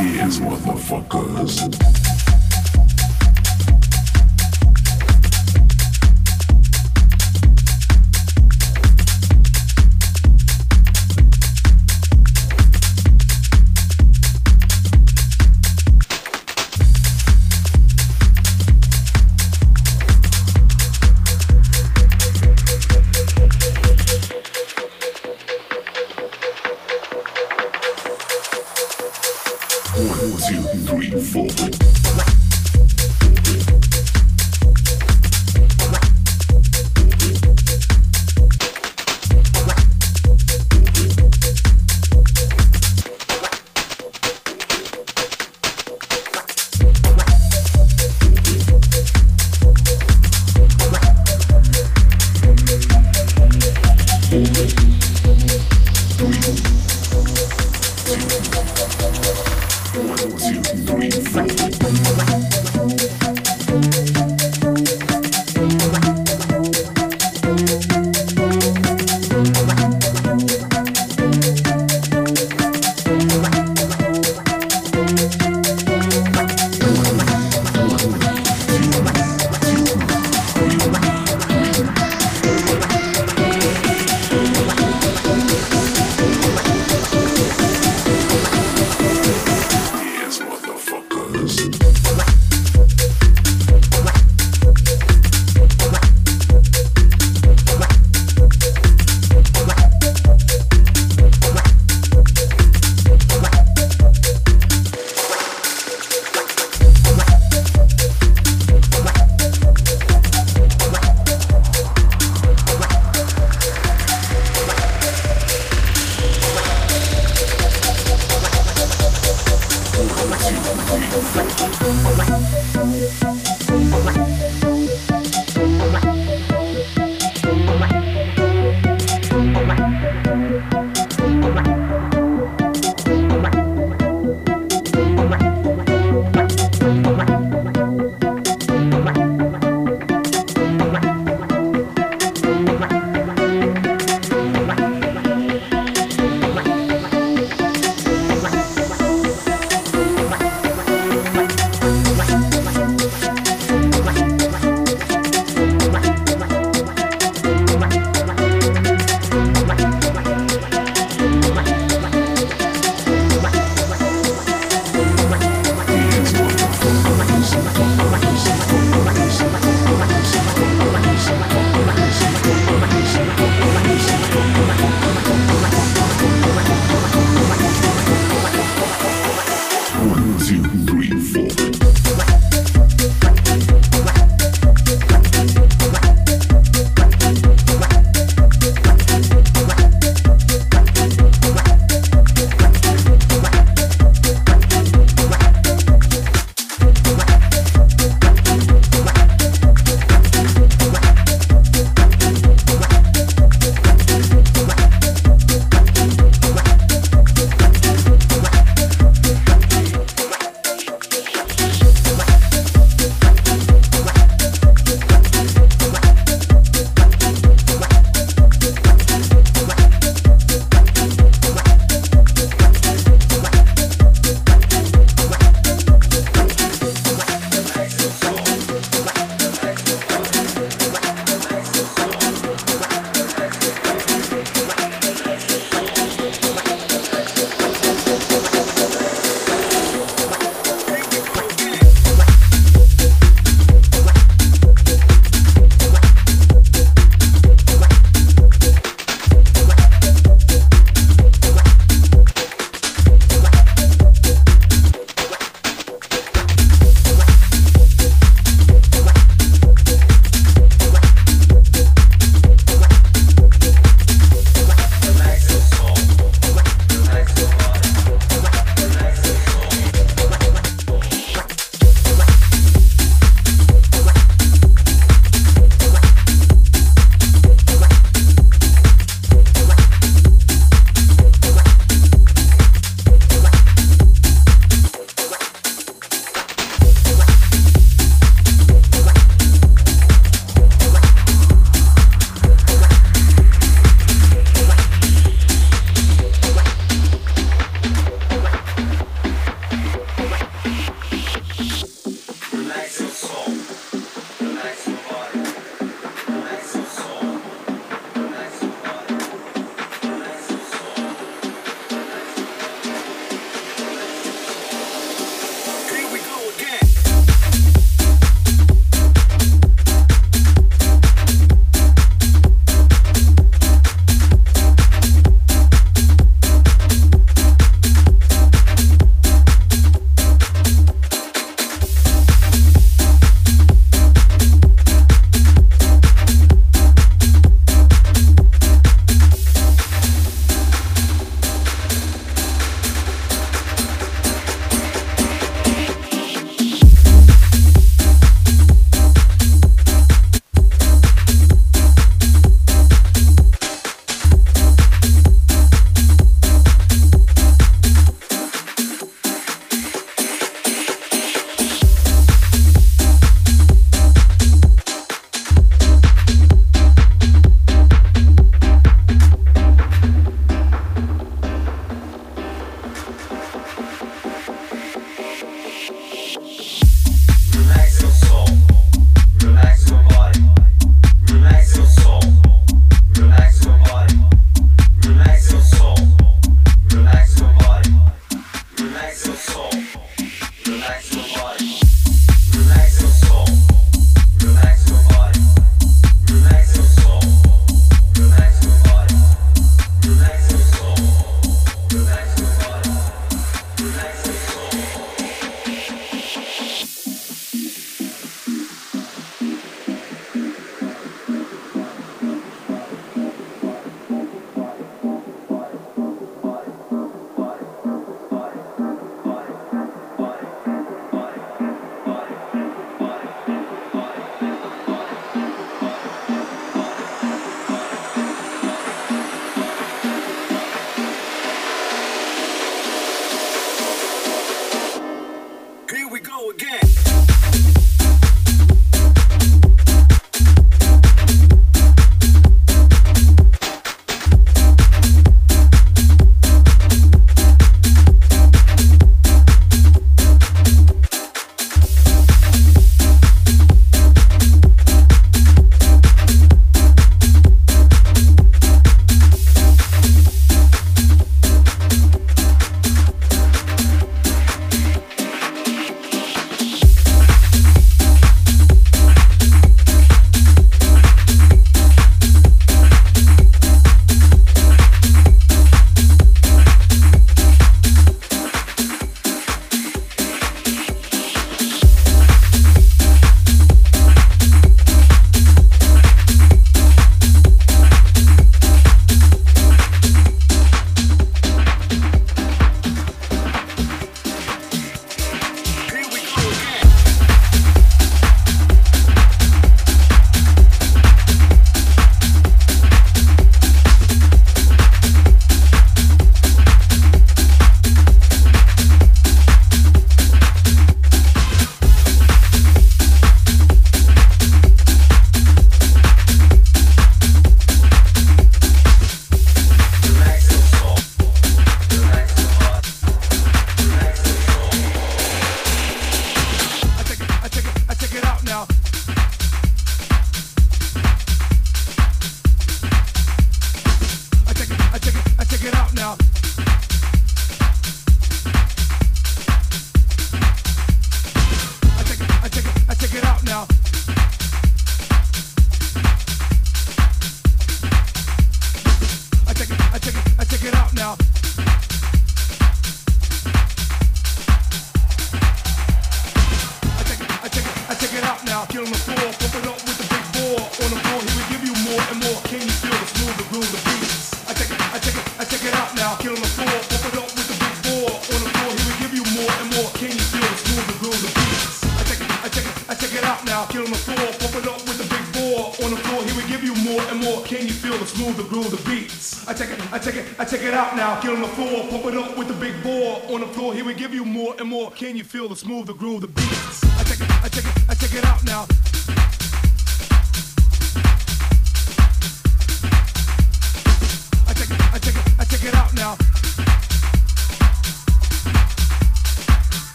Yes, motherfuckers.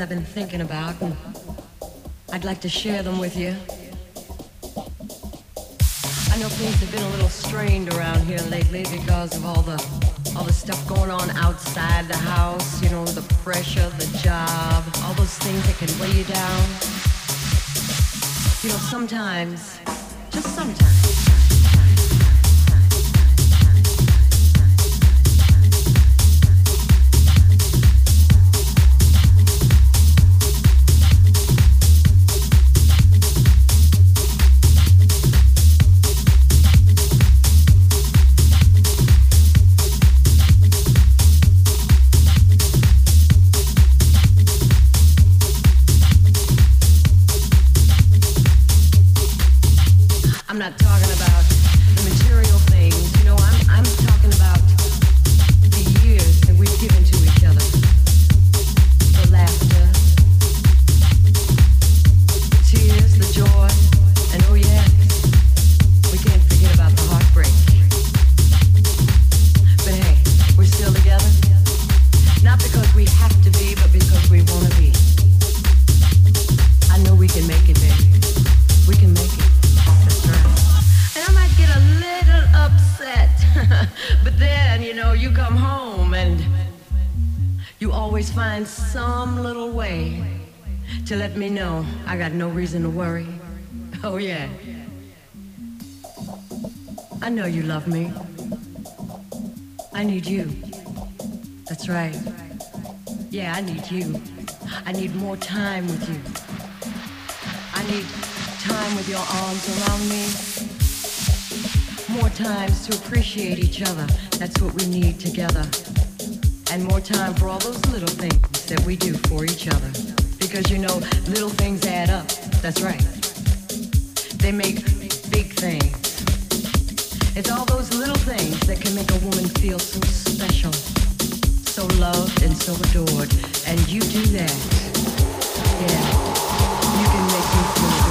I've been thinking about, and I'd like to share them with you. Worry. Oh, yeah. I know you love me. I need you. That's right. Yeah, I need you. I need more time with you. I need time with your arms around me. More times to appreciate each other. That's what we need together. And more time for all those little things that we do for each other. Because you know, little things add up. That's right. They make big things. It's all those little things that can make a woman feel so special, so loved and so adored. And you do that. Yeah. You can make me feel